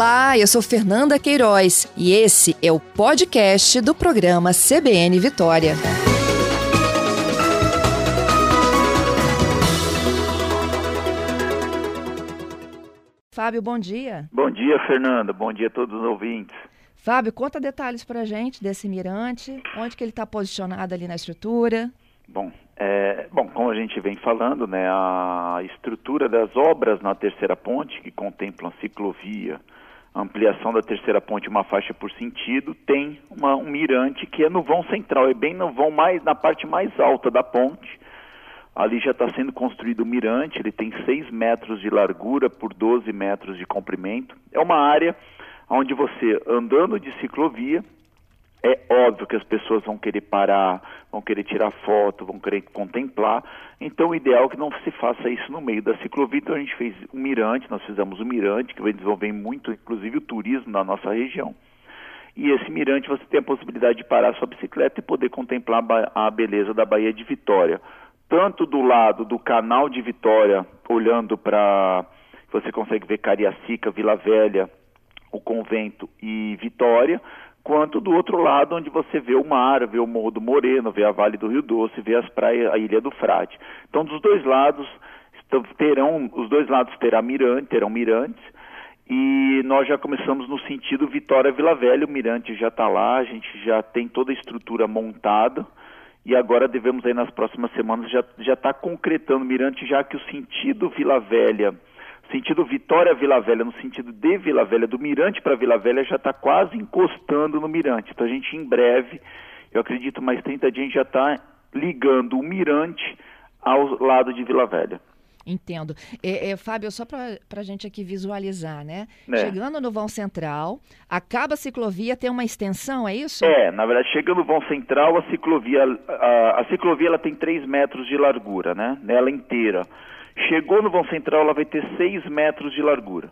Olá, eu sou Fernanda Queiroz e esse é o podcast do programa CBN Vitória. Fábio, bom dia. Bom dia, Fernanda. Bom dia a todos os ouvintes. Fábio, conta detalhes para a gente desse mirante, onde que ele está posicionado ali na estrutura. Bom, é, bom, como a gente vem falando, né, a estrutura das obras na terceira ponte, que contemplam ciclovia, ampliação da terceira ponte, uma faixa por sentido, tem uma, um mirante que é no vão central, é bem no vão mais na parte mais alta da ponte. Ali já está sendo construído o mirante, ele tem 6 metros de largura por 12 metros de comprimento. É uma área onde você, andando de ciclovia, é óbvio que as pessoas vão querer parar, vão querer tirar foto, vão querer contemplar. Então, o ideal é que não se faça isso no meio da ciclovia. Então, a gente fez um mirante, nós fizemos um mirante, que vai desenvolver muito, inclusive, o turismo na nossa região. E esse mirante você tem a possibilidade de parar sua bicicleta e poder contemplar a beleza da Baía de Vitória. Tanto do lado do canal de Vitória, olhando para. Você consegue ver Cariacica, Vila Velha, o convento e Vitória, quanto do outro lado, onde você vê o mar, vê o Morro do Moreno, vê a Vale do Rio Doce, vê as praias, a Ilha do Frade. Então, dos dois lados terão, os dois lados terão mirante, terão mirantes, e nós já começamos no sentido Vitória Vila Velha, o mirante já está lá, a gente já tem toda a estrutura montada, e agora devemos aí nas próximas semanas já já está concretando o mirante, já que o sentido Vila Velha sentido Vitória Vila Velha, no sentido de Vila Velha, do Mirante para Vila Velha, já está quase encostando no Mirante. Então a gente em breve, eu acredito mais 30 dias, já está ligando o Mirante ao lado de Vila Velha. Entendo. É, é, Fábio, só para a gente aqui visualizar, né? É. Chegando no vão central, acaba a ciclovia, tem uma extensão, é isso? É, na verdade, chegando no vão central, a ciclovia, a, a ciclovia ela tem 3 metros de largura, né? Nela inteira. Chegou no vão central, ela vai ter 6 metros de largura.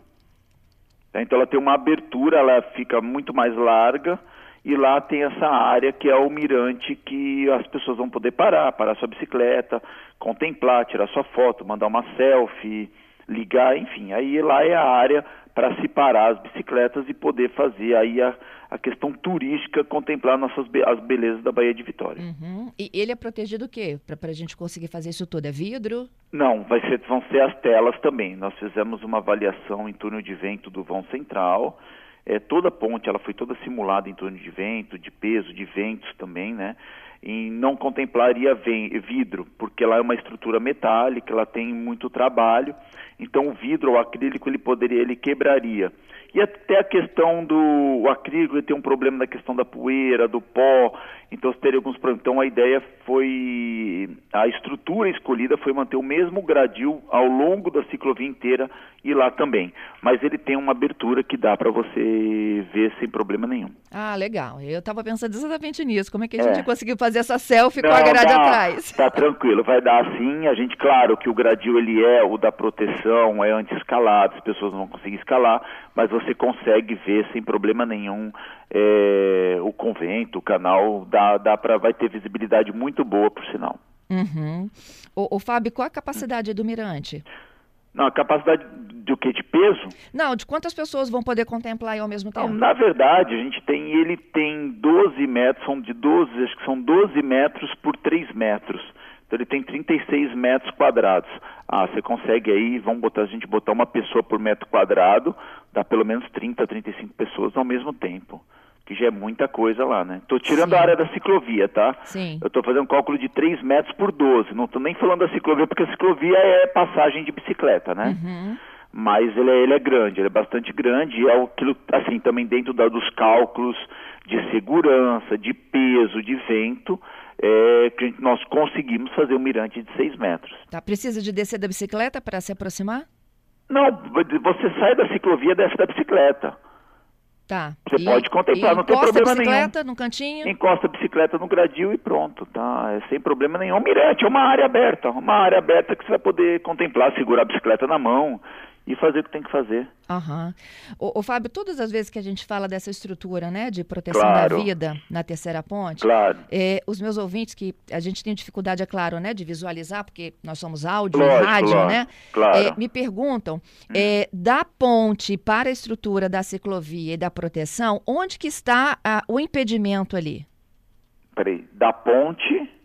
Tá? Então ela tem uma abertura, ela fica muito mais larga e lá tem essa área que é o mirante que as pessoas vão poder parar, parar sua bicicleta, contemplar, tirar sua foto, mandar uma selfie, ligar, enfim. Aí lá é a área para se parar as bicicletas e poder fazer aí a, a questão turística, contemplar nossas as belezas da Baía de Vitória. Uhum. E ele é protegido o quê? Para a gente conseguir fazer isso tudo? É vidro? Não, vai ser, vão ser as telas também. Nós fizemos uma avaliação em túnel de vento do vão central. É, toda a ponte ela foi toda simulada em túnel de vento, de peso, de ventos também, né? E não contemplaria vidro, porque ela é uma estrutura metálica, ela tem muito trabalho. Então o vidro, o acrílico, ele poderia, ele quebraria. E até a questão do acrílico ele tem um problema na questão da poeira, do pó, então teria alguns problemas. Então a ideia foi, a estrutura escolhida foi manter o mesmo gradil ao longo da ciclovia inteira e lá também. Mas ele tem uma abertura que dá para você ver sem problema nenhum. Ah, legal. Eu estava pensando exatamente nisso. Como é que a gente é. conseguiu fazer essa selfie Não, com a grade dá, atrás? Tá tranquilo, vai dar assim. A gente, claro que o gradil ele é o da proteção, é anti-escalado, as pessoas não vão conseguir escalar, mas você consegue ver sem problema nenhum é, o convento, o canal, dá, dá pra, vai ter visibilidade muito boa, por sinal. Uhum. O, o Fábio, qual a capacidade do mirante? Não, a capacidade do que? De peso? Não, de quantas pessoas vão poder contemplar aí ao mesmo tempo? Não, na verdade, a gente tem, ele tem 12 metros, são de 12, acho que são 12 metros por 3 metros. Então ele tem 36 metros quadrados. Ah, você consegue aí, vamos botar, a gente botar uma pessoa por metro quadrado, dá pelo menos 30, 35 pessoas ao mesmo tempo. Que já é muita coisa lá, né? Estou tirando Sim. a área da ciclovia, tá? Sim. Eu estou fazendo um cálculo de 3 metros por 12. Não estou nem falando da ciclovia, porque a ciclovia é passagem de bicicleta, né? Uhum. Mas ele é, ele é grande, ele é bastante grande e é aquilo, assim, também dentro da, dos cálculos de segurança, de peso, de vento, é, que nós conseguimos fazer um mirante de 6 metros. Tá, precisa de descer da bicicleta para se aproximar? Não, você sai da ciclovia, desce da bicicleta. Tá. Você e, pode contemplar, não tem problema nenhum. Encosta a bicicleta no cantinho? Encosta a bicicleta no gradil e pronto, tá? É sem problema nenhum. Mirante é uma área aberta, uma área aberta que você vai poder contemplar, segurar a bicicleta na mão e fazer o que tem que fazer. Aham. Uhum. Fábio, todas as vezes que a gente fala dessa estrutura, né, de proteção claro. da vida na terceira ponte, claro. É, os meus ouvintes, que a gente tem dificuldade, é claro, né, de visualizar, porque nós somos áudio Lógico, rádio, claro, né, claro. É, me perguntam, hum. é, da ponte para a estrutura da ciclovia e da proteção, onde que está a, o impedimento ali? Peraí, da ponte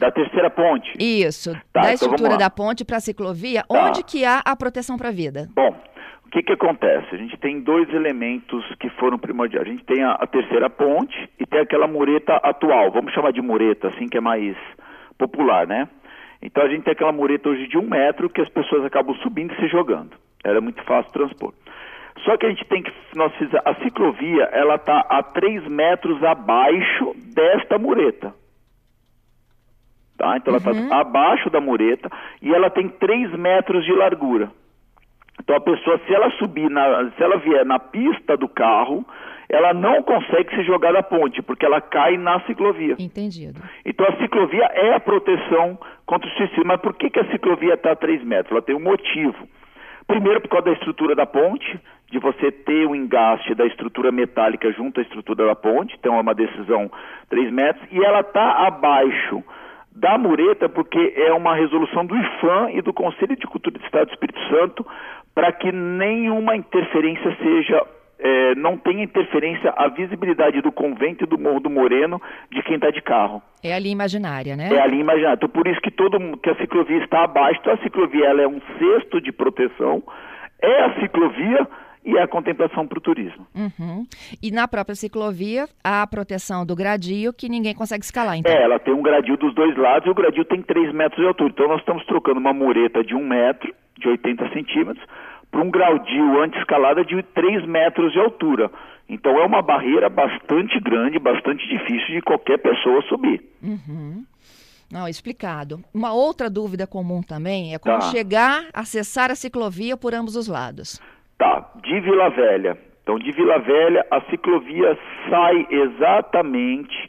da terceira ponte. Isso. Tá, da então estrutura da ponte para a ciclovia, tá. onde que há a proteção para a vida? Bom, o que, que acontece? A gente tem dois elementos que foram primordiais. A gente tem a, a, terceira ponte e tem aquela mureta atual. Vamos chamar de mureta, assim, que é mais popular, né? Então a gente tem aquela mureta hoje de um metro que as pessoas acabam subindo e se jogando. Era muito fácil transpor. Só que a gente tem que. Nós fizemos, a ciclovia ela está a 3 metros abaixo desta mureta. Tá? Então ela está uhum. abaixo da mureta e ela tem 3 metros de largura. Então a pessoa, se ela subir, na, se ela vier na pista do carro, ela não consegue se jogar da ponte, porque ela cai na ciclovia. Entendido. Então a ciclovia é a proteção contra o suicídio. Mas por que, que a ciclovia está a 3 metros? Ela tem um motivo. Primeiro, por causa da estrutura da ponte, de você ter o engaste da estrutura metálica junto à estrutura da ponte, então é uma decisão 3 metros, e ela está abaixo da mureta, porque é uma resolução do IFAM e do Conselho de Cultura do Estado do Espírito Santo para que nenhuma interferência seja é, não tenha interferência a visibilidade do convento e do Morro do Moreno de quem está de carro. É a linha imaginária, né? É a linha imaginária. Então, por isso que, todo, que a ciclovia está abaixo. Então, a ciclovia ela é um cesto de proteção, é a ciclovia e a contemplação para o turismo. Uhum. E na própria ciclovia, a proteção do gradio, que ninguém consegue escalar, então. É, ela tem um gradio dos dois lados e o gradio tem 3 metros de altura. Então, nós estamos trocando uma mureta de 1 metro, de 80 centímetros, para um gradio anti-escalada de 3 metros de altura. Então, é uma barreira bastante grande, bastante difícil de qualquer pessoa subir. Uhum. Não, explicado. Uma outra dúvida comum também é como tá. chegar, acessar a ciclovia por ambos os lados. Tá, de Vila Velha. Então, de Vila Velha, a ciclovia sai exatamente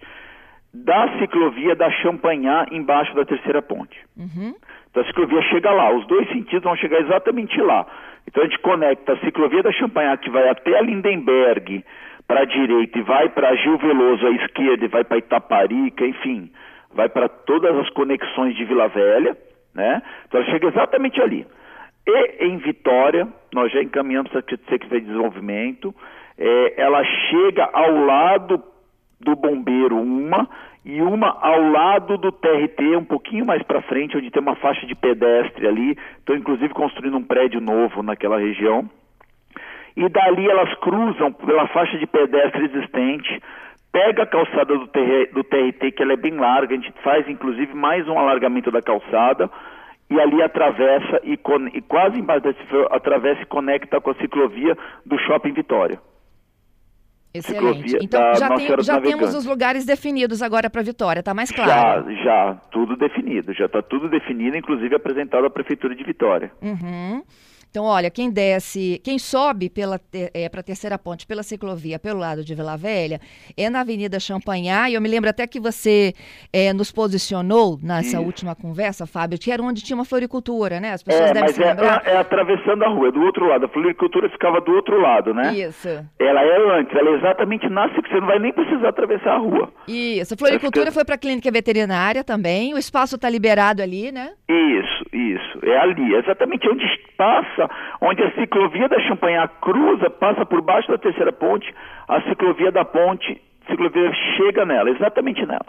da ciclovia da Champanhar, embaixo da terceira ponte. Uhum. Então, a ciclovia chega lá, os dois sentidos vão chegar exatamente lá. Então, a gente conecta a ciclovia da Champanhar, que vai até a Lindenberg, para a direita, e vai para Gil Veloso à esquerda, e vai para Itaparica, enfim, vai para todas as conexões de Vila Velha, né? Então, ela chega exatamente ali. E em Vitória, nós já encaminhamos a Secretaria de Desenvolvimento, é, ela chega ao lado do Bombeiro uma e uma ao lado do TRT, um pouquinho mais para frente, onde tem uma faixa de pedestre ali. Estão inclusive construindo um prédio novo naquela região. E dali elas cruzam pela faixa de pedestre existente, pega a calçada do, do TRT, que ela é bem larga, a gente faz inclusive mais um alargamento da calçada e ali atravessa e, e quase embaixo desse atravessa e conecta com a ciclovia do Shopping Vitória. Excelente. Então já, tem, já temos os lugares definidos agora para Vitória, está mais claro? Já, já, tudo definido, já está tudo definido, inclusive apresentado à Prefeitura de Vitória. Uhum. Então, olha, quem desce, quem sobe pela é, para a terceira ponte pela ciclovia pelo lado de Vila Velha é na Avenida Champanhar. E eu me lembro até que você é, nos posicionou nessa Isso. última conversa, Fábio, que era onde tinha uma floricultura, né? As pessoas é, devem mas se é, lembrar. É, é atravessando a rua, é do outro lado. A floricultura ficava do outro lado, né? Isso. Ela é antes, ela é exatamente na você não vai nem precisar atravessar a rua. Isso. A floricultura fica... foi para a clínica veterinária também. O espaço está liberado ali, né? Isso, isso. É ali, exatamente onde passa onde a ciclovia da Champanhar cruza, passa por baixo da terceira ponte, a ciclovia da ponte, ciclovia chega nela, exatamente nela.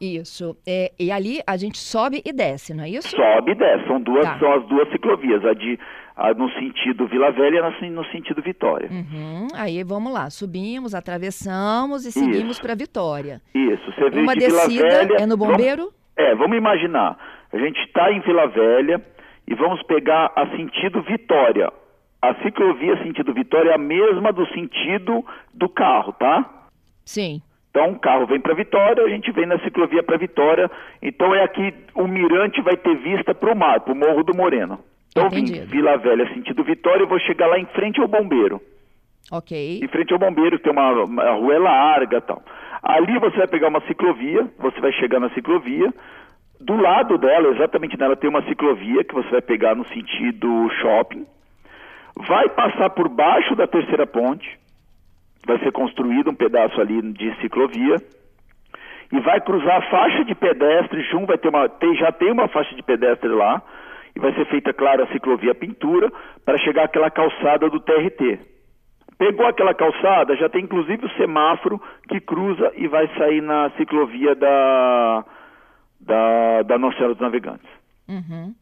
Isso. É, e ali a gente sobe e desce, não é isso? Sobe e desce. São, duas, tá. são as duas ciclovias, a de a, no sentido Vila Velha e no, no sentido Vitória. Uhum. Aí vamos lá, subimos, atravessamos e seguimos para Vitória. Isso. Você Uma de descida Vila Velha, é no bombeiro? Vamos, é, vamos imaginar. A gente está em Vila Velha, e vamos pegar a sentido Vitória. A ciclovia sentido Vitória é a mesma do sentido do carro, tá? Sim. Então o carro vem para Vitória, a gente vem na ciclovia para Vitória. Então é aqui o mirante vai ter vista para o mar, para o Morro do Moreno. Então vim Vila Velha sentido Vitória, eu vou chegar lá em frente ao bombeiro. Ok. Em frente ao bombeiro, tem uma, uma rua é larga tal. Ali você vai pegar uma ciclovia, você vai chegar na ciclovia, do lado dela, exatamente nela, tem uma ciclovia que você vai pegar no sentido shopping. vai passar por baixo da terceira ponte, vai ser construído um pedaço ali de ciclovia e vai cruzar a faixa de pedestre, junto vai ter uma, tem, já tem uma faixa de pedestre lá, e vai ser feita, claro, a ciclovia pintura para chegar àquela calçada do TRT. Pegou aquela calçada, já tem inclusive o semáforo que cruza e vai sair na ciclovia da, da, da Nossa dos Navegantes. Uhum.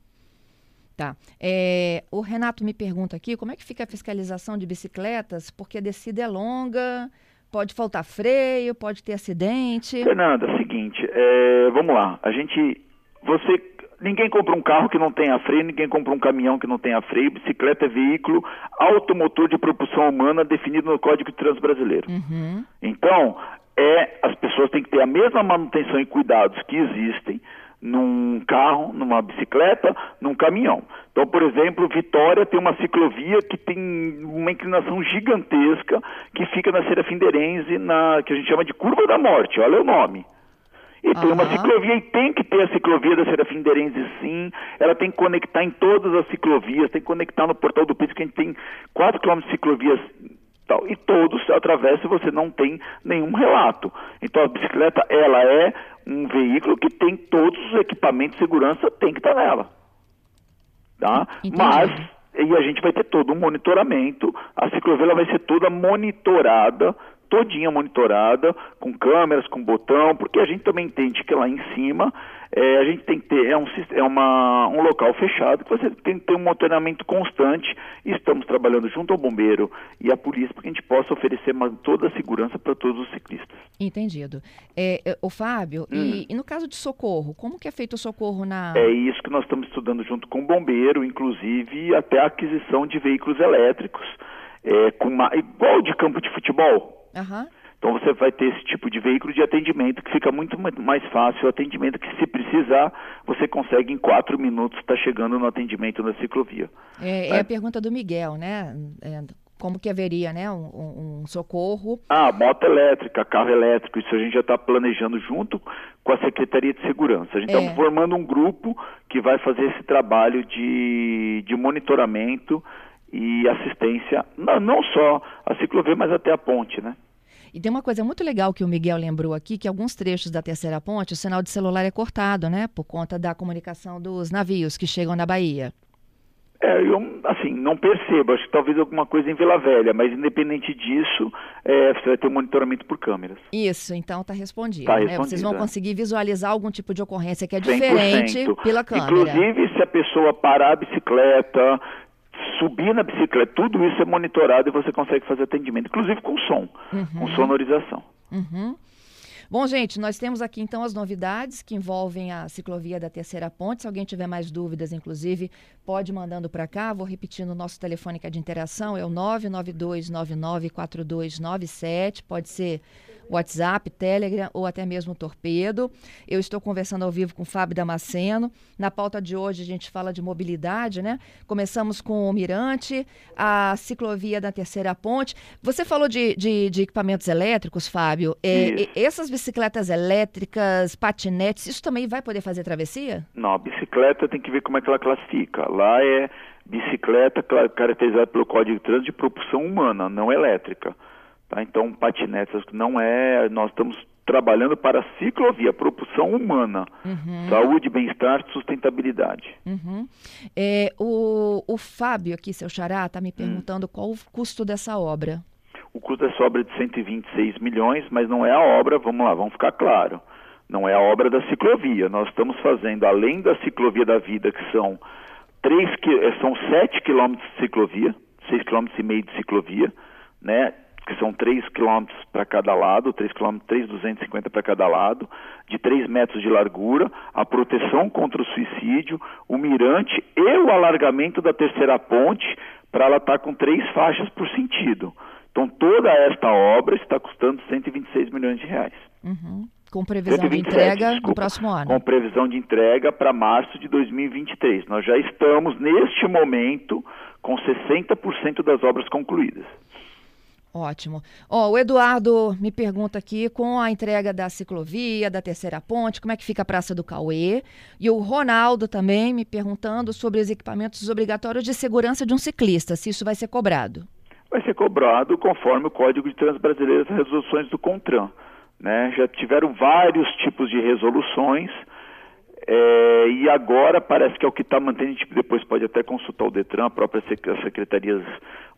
Tá. É, o Renato me pergunta aqui como é que fica a fiscalização de bicicletas, porque a descida é longa, pode faltar freio, pode ter acidente. Fernanda, é seguinte, é, vamos lá. A gente. Você. Ninguém compra um carro que não tenha freio, ninguém compra um caminhão que não tenha freio. Bicicleta é veículo automotor de propulsão humana definido no Código de Trânsito Brasileiro. Uhum. Então, é, as pessoas têm que ter a mesma manutenção e cuidados que existem num carro, numa bicicleta, num caminhão. Então, por exemplo, Vitória tem uma ciclovia que tem uma inclinação gigantesca que fica na Serafindeirense, na que a gente chama de Curva da Morte, olha o nome. E uhum. tem uma ciclovia, e tem que ter a ciclovia da Serafindeirense sim, ela tem que conectar em todas as ciclovias, tem que conectar no Portal do Pito, que a gente tem 4 km de ciclovias tal, e todos atravessam você não tem nenhum relato. Então a bicicleta, ela é um veículo que tem todos os equipamentos de segurança, tem que estar nela. Tá? Mas, e a gente vai ter todo um monitoramento, a ciclovia vai ser toda monitorada, todinha monitorada, com câmeras, com botão, porque a gente também entende que lá em cima é, a gente tem que ter, é, um, é uma, um local fechado que você tem que ter um monitoramento constante estamos trabalhando junto ao bombeiro e à polícia para que a gente possa oferecer uma, toda a segurança para todos os ciclistas. Entendido. É, é o Fábio, hum. e, e, no caso de socorro, como que é feito o socorro na... É isso que nós estamos estudando junto com o bombeiro, inclusive até a aquisição de veículos elétricos, é, com uma, igual de campo de futebol. Uhum. Então você vai ter esse tipo de veículo de atendimento que fica muito mais fácil o atendimento que se precisar você consegue em quatro minutos estar tá chegando no atendimento na ciclovia. É, é, a pergunta do Miguel, né? É, como que haveria, né, um, um, socorro? Ah, moto elétrica, carro elétrico, isso a gente já está planejando junto com a Secretaria de Segurança. A gente está é. formando um grupo que vai fazer esse trabalho de, de monitoramento e assistência, não, não só a ciclovia, mas até a ponte, né? E tem uma coisa muito legal que o Miguel lembrou aqui, que alguns trechos da terceira ponte, o sinal de celular é cortado, né? Por conta da comunicação dos navios que chegam na Bahia. É, eu, assim, não percebo, acho que talvez alguma coisa em Vila Velha, mas independente disso, é, você vai ter um monitoramento por câmeras. Isso, então está respondido, tá né? Vocês vão é. conseguir visualizar algum tipo de ocorrência que é diferente 100%. pela câmera. Inclusive, se a pessoa parar a bicicleta, subir na bicicleta, tudo isso é monitorado e você consegue fazer atendimento, inclusive com som, uhum. com sonorização. Uhum. Bom, gente, nós temos aqui então as novidades que envolvem a ciclovia da Terceira Ponte. Se alguém tiver mais dúvidas, inclusive, pode mandando para cá. Vou repetindo o nosso telefone que é de interação, é o 992994297. Pode ser WhatsApp, Telegram ou até mesmo Torpedo. Eu estou conversando ao vivo com o Fábio Damasceno. Na pauta de hoje a gente fala de mobilidade, né? Começamos com o Mirante, a ciclovia da Terceira Ponte. Você falou de, de, de equipamentos elétricos, Fábio. É, essas bicicletas elétricas, patinetes, isso também vai poder fazer travessia? Não, a bicicleta tem que ver como é que ela classifica. Lá é bicicleta caracterizada pelo Código de Trânsito de propulsão humana, não elétrica. Tá? Então, patinetes não é. Nós estamos trabalhando para ciclovia, propulsão humana, uhum. saúde, bem-estar, sustentabilidade. Uhum. É, o, o Fábio aqui, seu xará, está me hum. perguntando hum. qual o custo dessa obra. O custo é de 126 milhões, mas não é a obra, vamos lá, vamos ficar claro, não é a obra da ciclovia. Nós estamos fazendo, além da ciclovia da vida, que são, três, são 7 quilômetros de ciclovia, 6 quilômetros e meio de ciclovia, né? que são 3 quilômetros para cada lado, 3 quilômetros, 3,250 para cada lado, de 3 metros de largura, a proteção contra o suicídio, o mirante e o alargamento da terceira ponte para ela estar tá com três faixas por sentido. Então toda esta obra está custando 126 milhões de reais. Uhum. Com previsão 127, de entrega desculpa, no próximo ano. Com previsão de entrega para março de 2023. Nós já estamos, neste momento, com 60% das obras concluídas. Ótimo. Ó, o Eduardo me pergunta aqui, com a entrega da ciclovia, da terceira ponte, como é que fica a Praça do Cauê? E o Ronaldo também me perguntando sobre os equipamentos obrigatórios de segurança de um ciclista, se isso vai ser cobrado. Vai ser cobrado conforme o Código de Trânsito Brasileiro as resoluções do CONTRAN. Né? Já tiveram vários tipos de resoluções, é, e agora parece que é o que está mantendo, a gente depois pode até consultar o Detran, a própria as secretarias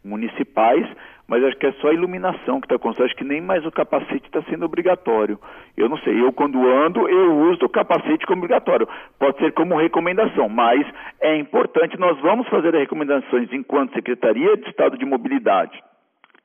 municipais, mas acho que é só a iluminação que está acontecendo, acho que nem mais o capacete está sendo obrigatório. Eu não sei, eu quando ando, eu uso o capacete como obrigatório. Pode ser como recomendação, mas é importante, nós vamos fazer as recomendações enquanto Secretaria de Estado de Mobilidade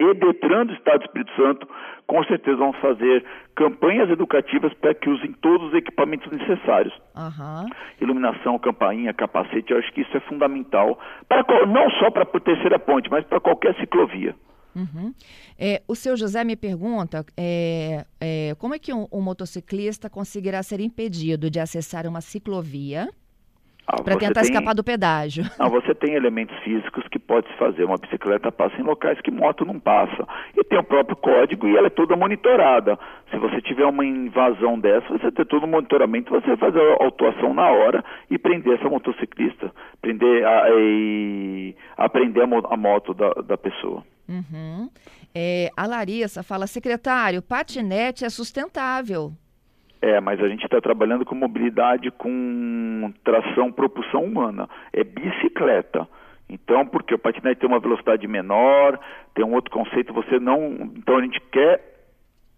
e Detran do Estado do Espírito Santo, com certeza vão fazer campanhas educativas para que usem todos os equipamentos necessários. Uhum. Iluminação, campainha, capacete, eu acho que isso é fundamental, para, não só para a terceira ponte, mas para qualquer ciclovia. Uhum. É, o seu José me pergunta é, é, como é que um, um motociclista conseguirá ser impedido de acessar uma ciclovia ah, para tentar tem... escapar do pedágio. Não, você tem elementos físicos que pode se fazer. Uma bicicleta passa em locais que moto não passa. E tem o próprio código e ela é toda monitorada. Se você tiver uma invasão dessa, você tem todo o monitoramento, você vai fazer a autuação na hora e prender essa motociclista, prender a, e aprender a, a moto da, da pessoa. Uhum. É, a Larissa fala, secretário, patinete é sustentável. É, mas a gente está trabalhando com mobilidade com tração, propulsão humana. É bicicleta. Então, porque o patinete tem uma velocidade menor, tem um outro conceito, você não. Então a gente quer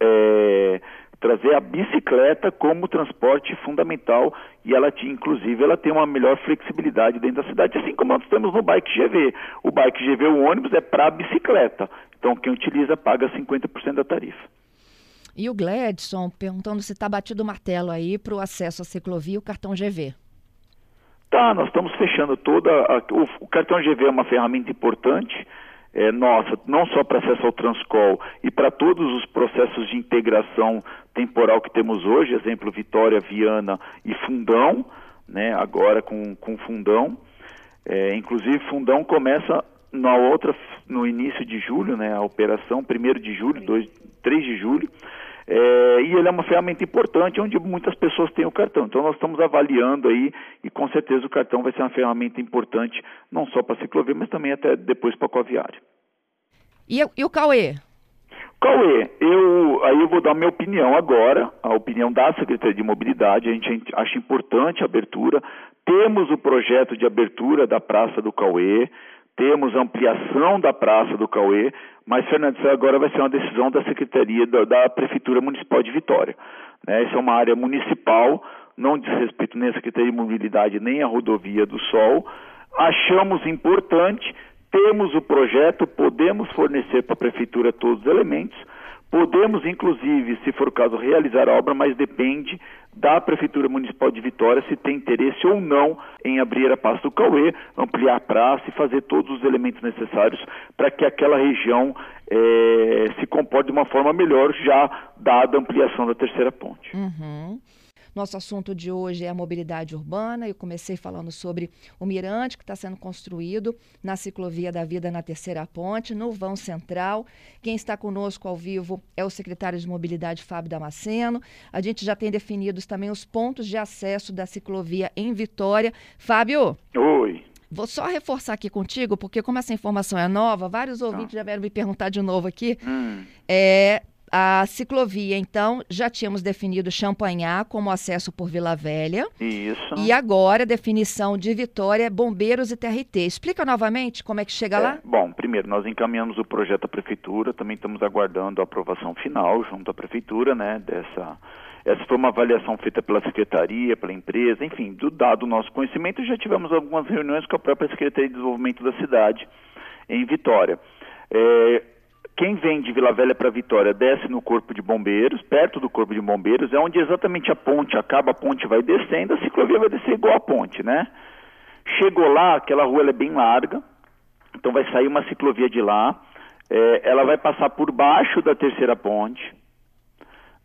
é, trazer a bicicleta como transporte fundamental e ela inclusive, ela tem uma melhor flexibilidade dentro da cidade, assim como nós temos no Bike GV. O Bike GV, o ônibus, é para bicicleta. Então quem utiliza paga 50% da tarifa. E o Gladson perguntando se está batido o martelo aí para o acesso à ciclovia e o cartão GV. Tá, nós estamos fechando toda. A, o, o, cartão GV é uma ferramenta importante, é, nossa, não só para acesso ao Transcol e para todos os processos de integração temporal que temos hoje, exemplo Vitória, Viana e Fundão, né, agora com, com Fundão. É, inclusive, Fundão começa na outra, no início de julho, né, a operação, 1 de julho, 2, 3 de julho. É, e ele é uma ferramenta importante onde muitas pessoas têm o cartão. Então nós estamos avaliando aí e com certeza o cartão vai ser uma ferramenta importante não só para a ciclovia, mas também até depois para a coviária. E, e o Cauê? Cauê, eu, aí eu vou dar a minha opinião agora, a opinião da Secretaria de Mobilidade, a gente acha importante a abertura, temos o projeto de abertura da Praça do Cauê, temos ampliação da Praça do Cauê, mas, Fernando, isso agora vai ser uma decisão da Secretaria da, da Prefeitura Municipal de Vitória. Né? Essa é uma área municipal, não diz respeito nem à Secretaria de Mobilidade, nem à Rodovia do Sol. Achamos importante, temos o projeto, podemos fornecer para a Prefeitura todos os elementos, Podemos, inclusive, se for o caso, realizar a obra, mas depende da Prefeitura Municipal de Vitória se tem interesse ou não em abrir a Praça do Cauê, ampliar a praça e fazer todos os elementos necessários para que aquela região é, se comporte de uma forma melhor, já dada a ampliação da terceira ponte. Uhum. Nosso assunto de hoje é a mobilidade urbana. Eu comecei falando sobre o mirante que está sendo construído na ciclovia da vida na Terceira Ponte, no vão central. Quem está conosco ao vivo é o secretário de Mobilidade, Fábio Damasceno. A gente já tem definidos também os pontos de acesso da ciclovia em Vitória. Fábio. Oi. Vou só reforçar aqui contigo, porque como essa informação é nova, vários ouvintes ah. já vieram me perguntar de novo aqui. Hum. É, a ciclovia, então, já tínhamos definido Champanhar como acesso por Vila Velha. Isso. E agora, definição de Vitória, Bombeiros e TRT. Explica novamente como é que chega é, lá? Bom, primeiro, nós encaminhamos o projeto à Prefeitura, também estamos aguardando a aprovação final junto à Prefeitura, né, dessa... Essa foi uma avaliação feita pela Secretaria, pela empresa, enfim, do dado nosso conhecimento, já tivemos algumas reuniões com a própria Secretaria de Desenvolvimento da cidade em Vitória. É, quem vem de Vila Velha para Vitória desce no Corpo de Bombeiros, perto do Corpo de Bombeiros, é onde exatamente a ponte acaba, a ponte vai descendo, a ciclovia vai descer igual a ponte, né? Chegou lá, aquela rua é bem larga, então vai sair uma ciclovia de lá, é, ela vai passar por baixo da terceira ponte,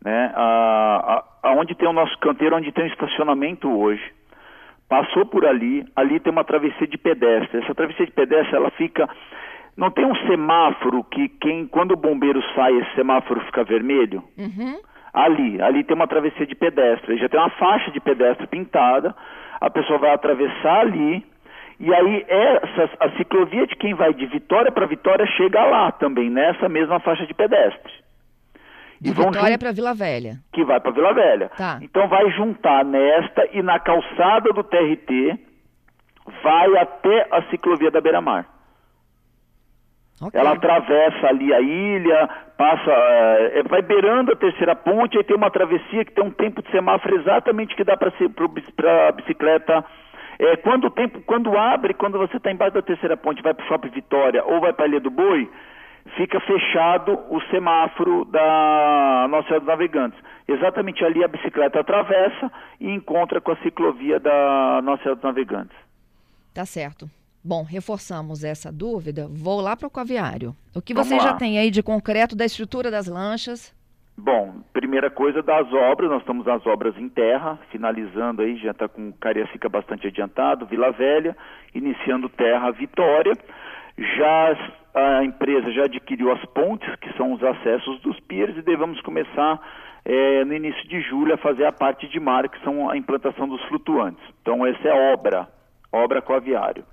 né? A, a, aonde tem o nosso canteiro, onde tem o estacionamento hoje. Passou por ali, ali tem uma travessia de pedestre. Essa travessia de pedestre, ela fica Não tem um semáforo que quem, quando o bombeiro sai, esse semáforo fica vermelho? Uhum. Ali, ali tem uma travessia de pedestre, já tem uma faixa de pedestre pintada, a pessoa vai atravessar ali, e aí essa, a ciclovia de quem vai de Vitória para Vitória chega lá também, nessa mesma faixa de pedestre. De Vitória para Vila Velha. Que vai para Vila Velha. Tá. Então vai juntar nesta e na calçada do TRT vai até a ciclovia da Beira-Mar. Okay. Ela atravessa ali a ilha, passa, é, vai beirando a terceira ponte, aí tem uma travessia que tem um tempo de semáforo exatamente que dá para a bicicleta. É, quando o tempo, quando abre, quando você está embaixo da terceira ponte, vai para o Shopping Vitória ou vai para a Ilha do Boi, fica fechado o semáforo da Nossa Senhora dos Navegantes. Exatamente ali a bicicleta atravessa e encontra com a ciclovia da Nossa Senhora dos Navegantes. Tá certo. Bom, reforçamos essa dúvida. Vou lá para o Coviário. O que Vamos você lá. já tem aí de concreto da estrutura das lanchas? Bom, primeira coisa das obras, nós estamos nas obras em terra, finalizando aí, já está com Cariacica bastante adiantado, Vila Velha, iniciando terra Vitória. Já a empresa já adquiriu as pontes, que são os acessos dos piers, e devemos começar é, no início de julho a fazer a parte de mar, que são a implantação dos flutuantes. Então essa é obra, obra coaviário,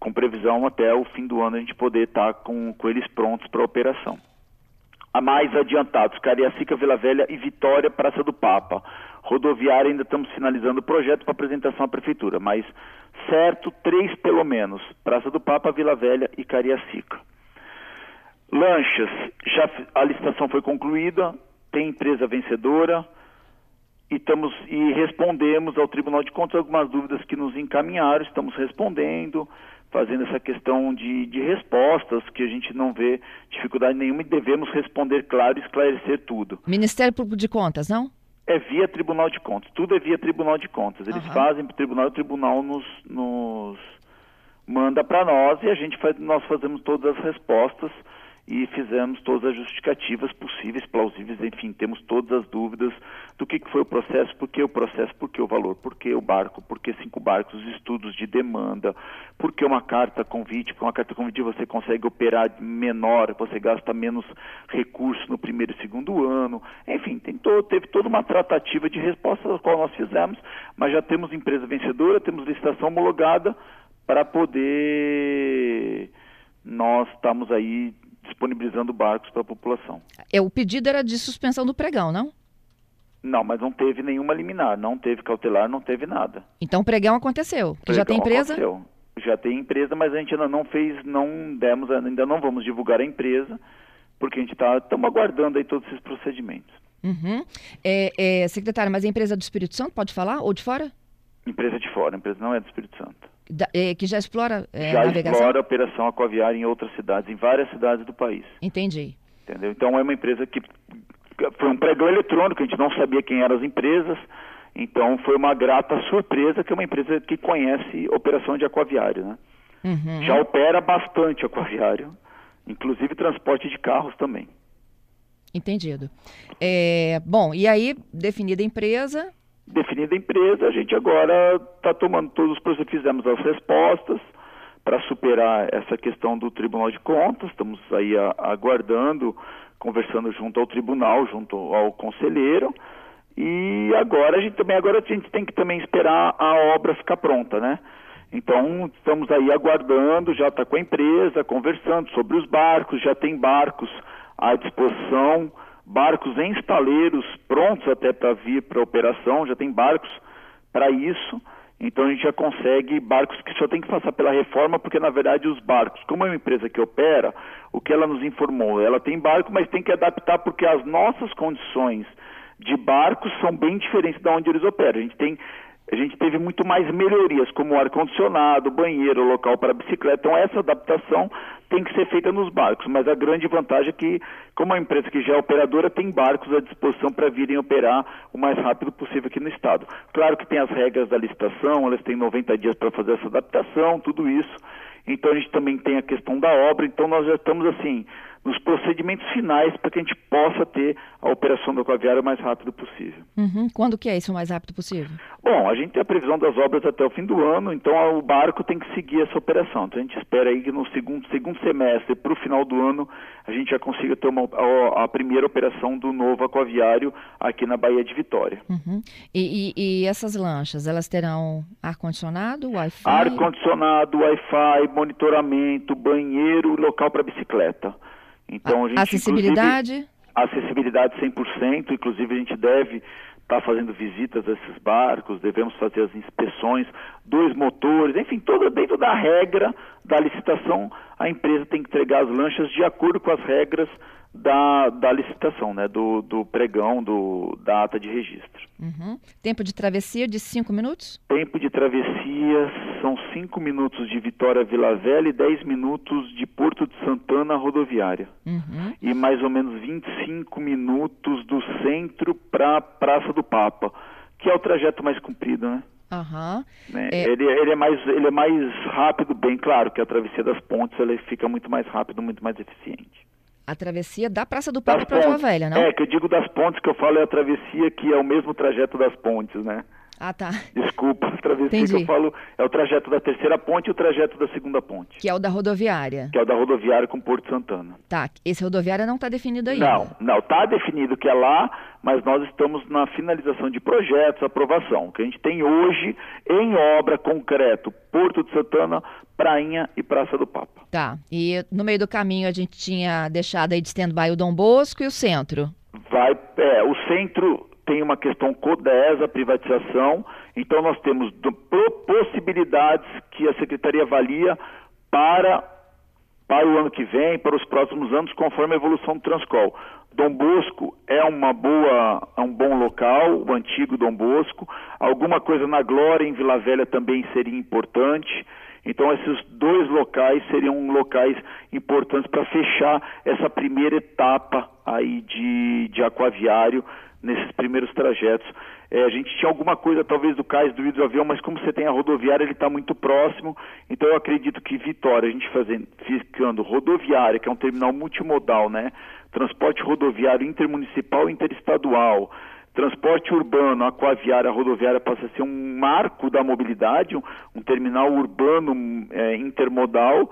com previsão até o fim do ano a gente poder estar com, com eles prontos para a operação a mais adiantados, Cariacica, Vila Velha e Vitória, Praça do Papa. Rodoviária ainda estamos finalizando o projeto para apresentação à Prefeitura, mas certo, três pelo menos, Praça do Papa, Vila Velha e Cariacica. Lanchas, já a licitação foi concluída, tem empresa vencedora e, estamos, e respondemos ao Tribunal de Contas algumas dúvidas que nos encaminharam, estamos respondendo, fazendo essa questão de, de respostas, que a gente não vê dificuldade nenhuma e devemos responder claro e esclarecer tudo. Ministério Público de Contas, não? É via Tribunal de Contas, tudo é via Tribunal de Contas. Eles Aham. fazem para o Tribunal, o Tribunal nos, nos manda para nós e a gente faz, nós fazemos todas as respostas e fizemos todas as justificativas possíveis, plausíveis, enfim, temos todas as dúvidas do que, foi o processo, por que o processo, por que o valor, por que o barco, por que cinco barcos, estudos de demanda, por que uma carta convite, porque uma carta convite você consegue operar menor, você gasta menos recursos no primeiro e segundo ano, enfim, todo, teve toda uma tratativa de resposta a qual nós fizemos, mas já temos empresa vencedora, temos licitação homologada para poder nós estamos aí disponibilizando barcos para a população. É, o pedido era de suspensão do pregão, não? Não, mas não teve nenhuma liminar, não teve cautelar, não teve nada. Então o pregão aconteceu. Que já tem Pregão empresa? aconteceu. Já tem empresa, mas a gente ainda não fez, não demos, ainda não vamos divulgar a empresa, porque a gente está, estamos aguardando aí todos esses procedimentos. Uhum. É, é, secretário, mas a empresa do Espírito Santo pode falar? Ou de fora? Empresa de fora, a empresa não é do Espírito Santo. Da- é, que já explora é, Já navegação? explora a operação aquaviária em outras cidades, em várias cidades do país. Entendi. Entendeu? Então é uma empresa que foi um pregão eletrônico, a gente não sabia quem eram as empresas, então foi uma grata surpresa que é uma empresa que conhece operação de aquaviário, né? Uhum. Já opera bastante aquaviário, inclusive transporte de carros também. Entendido. É, bom, e aí, definida a empresa, Definida a empresa, a gente agora está tomando todos os processos, fizemos as respostas para superar essa questão do Tribunal de Contas, estamos aí aguardando, conversando junto ao tribunal, junto ao conselheiro, e agora a gente também agora a gente tem que também esperar a obra ficar pronta, né? Então estamos aí aguardando, já está com a empresa, conversando sobre os barcos, já tem barcos à disposição, barcos em estaleiros prontos até para vir para operação, já tem barcos para isso. Então a gente já consegue barcos que só tem que passar pela reforma, porque na verdade os barcos, como é uma empresa que opera, o que ela nos informou, ela tem barco, mas tem que adaptar porque as nossas condições de barcos são bem diferentes da onde eles operam. A gente tem a gente teve muito mais melhorias, como ar-condicionado, banheiro, local para bicicleta. Então, essa adaptação tem que ser feita nos barcos. Mas a grande vantagem é que, como a empresa que já é operadora, tem barcos à disposição para virem operar o mais rápido possível aqui no Estado. Claro que tem as regras da licitação, elas têm 90 dias para fazer essa adaptação, tudo isso. Então, a gente também tem a questão da obra. Então, nós já estamos, assim, nos procedimentos finais para que a gente possa ter a operação do aquaviário o mais rápido possível. Uhum. Quando que é isso o mais rápido possível? Bom, a gente tem a previsão das obras até o fim do ano, então o barco tem que seguir essa operação. Então a gente espera aí que no segundo, segundo semestre, para o final do ano, a gente já consiga ter uma, a, a, primeira operação do novo aquaviário aqui na Baía de Vitória. Uhum. E, e, e, essas lanchas, elas terão ar-condicionado, Wi-Fi? Ar-condicionado, Wi-Fi, monitoramento, banheiro, local para bicicleta. Então, a, gente, acessibilidade? Acessibilidade 100%, inclusive a gente deve estar tá fazendo visitas a esses barcos, devemos fazer as inspeções dos motores, enfim, toda dentro da regra da licitação, a empresa tem que entregar as lanchas de acordo com as regras da, da licitação, né, do, do pregão, do, da ata de registro. Uhum. Tempo de travessia de cinco minutos? Tempo de travessia são cinco minutos de Vitória Vila Velha e dez minutos de Porto de Santana rodoviária. Uhum. E mais ou menos 25 minutos do centro para Praça do Papa, que é o trajeto mais comprido, né? Uhum. Né? É... Ele, ele, é mais, ele é mais rápido, bem claro, que a travessia das pontes ela fica muito mais rápido, muito mais eficiente. A travessia da Praça do Papo para Vila Velha, não? É, que eu digo das pontes, que eu falo é a travessia que é o mesmo trajeto das pontes, né? Ah, tá. Desculpa, a travessia que eu falo é o trajeto da terceira ponte e o trajeto da segunda ponte. Que é o da rodoviária. Que é o da rodoviária com Porto Santana. Tá, esse rodoviária não está definido ainda. Não, não, está definido que é lá, mas nós estamos na finalização de projetos, aprovação. O que a gente tem hoje em obra concreto, Porto de Santana, Prainha e Praça do Papa. Tá, e no meio do caminho a gente tinha deixado aí de stand-by o Dom Bosco e o centro. Vai, é, o centro tem uma questão CODES, a privatização, então nós temos possibilidades que a Secretaria avalia para, para o ano que vem, para os próximos anos, conforme a evolução do Transcol. Dom Bosco é uma boa, é um bom local, o antigo Dom Bosco. Alguma coisa na Glória, em Vila Velha, também seria importante. Então, esses dois locais seriam locais importantes para fechar essa primeira etapa aí de, de aquaviário nesses primeiros trajetos. É, a gente tinha alguma coisa talvez do cais do hidroavião, mas como você tem a rodoviária, ele está muito próximo. Então eu acredito que Vitória, a gente fazendo, ficando rodoviária, que é um terminal multimodal, né? Transporte rodoviário intermunicipal e interestadual. Transporte urbano, aquaviária, rodoviária passa a ser um marco da mobilidade, um, um terminal urbano é, intermodal.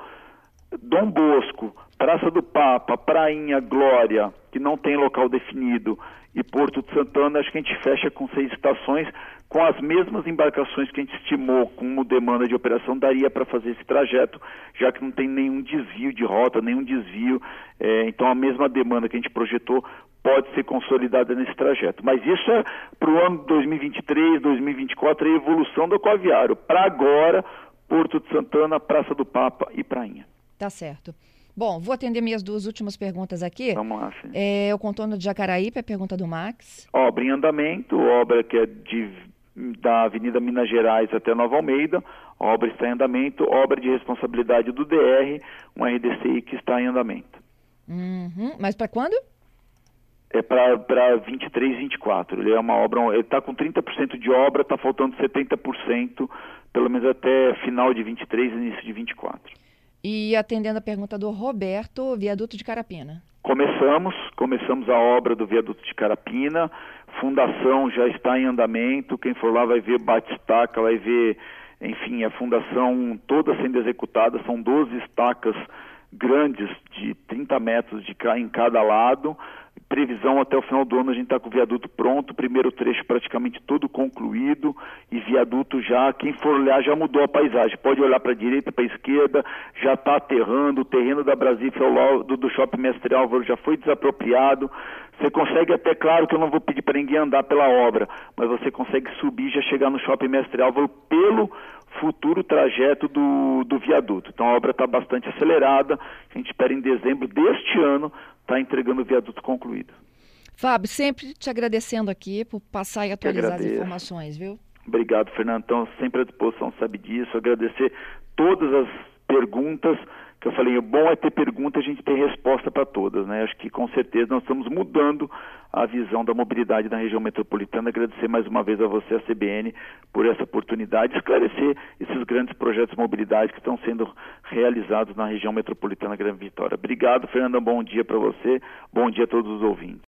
Dom Bosco, Praça do Papa, Prainha, Glória, que não tem local definido, e Porto de Santana, acho que a gente fecha com seis estações, com as mesmas embarcações que a gente estimou como demanda de operação, daria para fazer esse trajeto, já que não tem nenhum desvio de rota, nenhum desvio, é, então a mesma demanda que a gente projetou pode ser consolidada nesse trajeto. Mas isso é para o ano 2023, 2024, a evolução do aquaviário. Para agora, Porto de Santana, Praça do Papa e Prainha. Tá certo. Bom, vou atender minhas duas últimas perguntas aqui. Vamos lá, sim. É, o contorno de Jacaraípe, a pergunta do Max. Obra em andamento, obra que é de, da Avenida Minas Gerais até Nova Almeida, obra está em andamento, obra de responsabilidade do DR, um RDCI que está em andamento. Uhum. Mas para quando? É para 23 e 24. Ele é uma obra, ele está com 30% de obra, está faltando 70%, pelo menos até final de 23 e início de 24. E atendendo a pergunta do Roberto, viaduto de Carapina. Começamos, começamos a obra do viaduto de Carapina, fundação já está em andamento, quem for lá vai ver bate-estaca, vai ver, enfim, a fundação toda sendo executada, são 12 estacas grandes de 30 metros de, em cada lado, previsão até o final do ano a gente está com o viaduto pronto, primeiro trecho praticamente todo concluído e viaduto já, quem for olhar já mudou a paisagem, pode olhar para a direita, para a esquerda, já está aterrando, o terreno da Brasília do, do Shopping Mestre Álvaro já foi desapropriado, você consegue até, claro que eu não vou pedir para ninguém andar pela obra, mas você consegue subir e já chegar no Shopping Mestre Álvaro pelo futuro trajeto do, do viaduto. Então a obra está bastante acelerada, a gente espera em dezembro deste ano está entregando o viaduto concluído. Fábio, sempre te agradecendo aqui por passar e atualizar as informações, viu? Obrigado, Fernando. Então, sempre à disposição, sabe disso. Agradecer todas as perguntas que eu falei, o bom é ter pergunta, a gente tem resposta para todas, né? Acho que com certeza nós estamos mudando a visão da mobilidade na região metropolitana. Agradecer mais uma vez a você, a CBN, por essa oportunidade de esclarecer esses grandes projetos de mobilidade que estão sendo realizados na região metropolitana Grande Vitória. Obrigado, Fernanda, bom dia para você, bom dia a todos os ouvintes.